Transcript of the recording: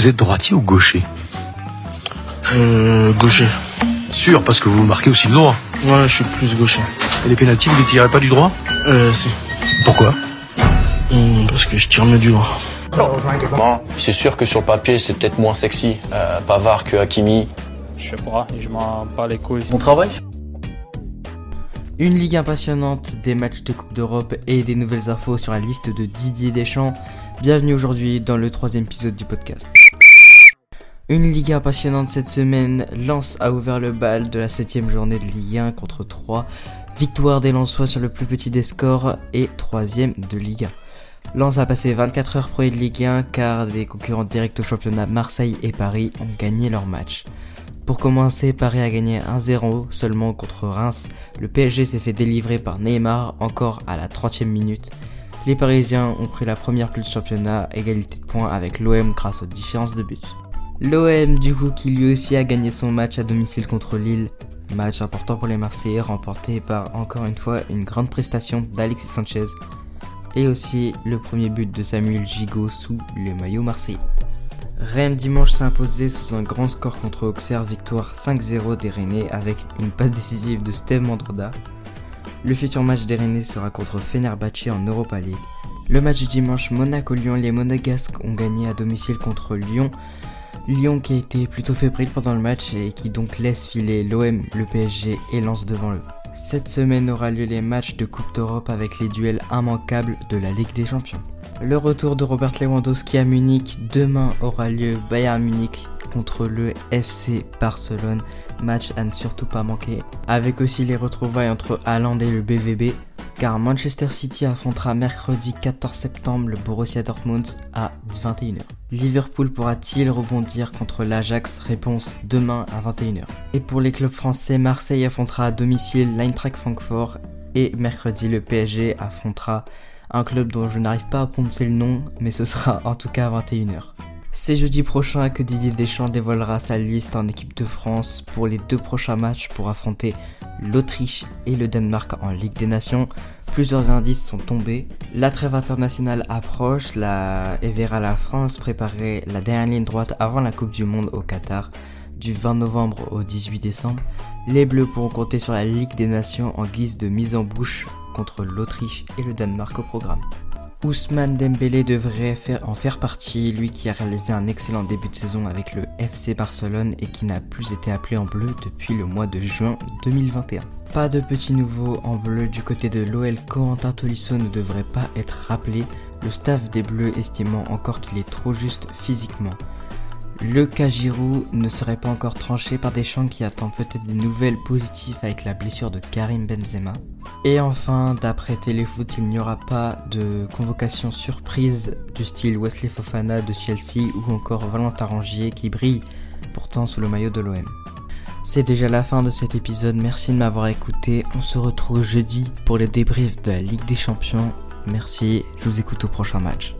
Vous êtes droitier ou gaucher Euh, gaucher. Sûr, parce que vous marquez aussi le droit. Ouais, je suis plus gaucher. Et les pénaltys, vous les tirez pas du droit Euh, si. Pourquoi Hum, parce que je tire mieux du droit. Bon, c'est sûr que sur le papier, c'est peut-être moins sexy. Euh, Pavard que Hakimi. Je sais pas, je m'en bats les couilles. Mon travail Une ligue passionnante, des matchs de Coupe d'Europe et des nouvelles infos sur la liste de Didier Deschamps. Bienvenue aujourd'hui dans le troisième épisode du podcast. Une Ligue 1 passionnante cette semaine, Lens a ouvert le bal de la 7ème journée de Ligue 1 contre 3. Victoire des Lensois sur le plus petit des scores et 3ème de Ligue 1. Lens a passé 24 heures pro de Ligue 1 car des concurrents directs au championnat Marseille et Paris ont gagné leur match. Pour commencer, Paris a gagné 1-0 seulement contre Reims. Le PSG s'est fait délivrer par Neymar encore à la 30e minute. Les Parisiens ont pris la première plus de championnat, égalité de points avec l'OM grâce aux différences de buts. L'OM du coup qui lui aussi a gagné son match à domicile contre Lille. Match important pour les Marseillais remporté par encore une fois une grande prestation d'Alexis Sanchez et aussi le premier but de Samuel Gigot sous le maillot marseillais. Rennes dimanche s'est imposé sous un grand score contre Auxerre, victoire 5-0 des Rennais avec une passe décisive de Steve Mandroda. Le futur match des Rennais sera contre Fenerbahçe en Europa League. Le match dimanche Monaco-Lyon, les Monégasques ont gagné à domicile contre Lyon. Lyon qui a été plutôt fébrile pendant le match et qui donc laisse filer l'OM, le PSG et lance devant eux. Cette semaine aura lieu les matchs de Coupe d'Europe avec les duels immanquables de la Ligue des Champions. Le retour de Robert Lewandowski à Munich, demain aura lieu Bayern Munich contre le FC Barcelone, match à ne surtout pas manquer, avec aussi les retrouvailles entre Haaland et le BVB, car Manchester City affrontera mercredi 14 septembre le Borussia Dortmund à 21h. Liverpool pourra-t-il rebondir contre l'Ajax? Réponse demain à 21h. Et pour les clubs français, Marseille affrontera à domicile l'Eintracht Francfort et mercredi le PSG affrontera un club dont je n'arrive pas à prononcer le nom, mais ce sera en tout cas à 21h. C'est jeudi prochain que Didier Deschamps dévoilera sa liste en équipe de France pour les deux prochains matchs pour affronter l'Autriche et le Danemark en Ligue des Nations. Plusieurs indices sont tombés. La trêve internationale approche la... et verra la France préparer la dernière ligne droite avant la Coupe du Monde au Qatar du 20 novembre au 18 décembre. Les Bleus pourront compter sur la Ligue des Nations en guise de mise en bouche contre l'Autriche et le Danemark au programme. Ousmane Dembélé devrait en faire partie, lui qui a réalisé un excellent début de saison avec le FC Barcelone et qui n'a plus été appelé en bleu depuis le mois de juin 2021. Pas de petits nouveaux en bleu du côté de l'OL, Corentin Tolisso ne devrait pas être rappelé, le staff des Bleus estimant encore qu'il est trop juste physiquement. Le cas ne serait pas encore tranché par Deschamps qui attend peut-être des nouvelles positives avec la blessure de Karim Benzema. Et enfin, d'après Téléfoot, il n'y aura pas de convocation surprise du style Wesley Fofana de Chelsea ou encore Valentin Rangier qui brille pourtant sous le maillot de l'OM. C'est déjà la fin de cet épisode, merci de m'avoir écouté. On se retrouve jeudi pour les débriefs de la Ligue des Champions. Merci, je vous écoute au prochain match.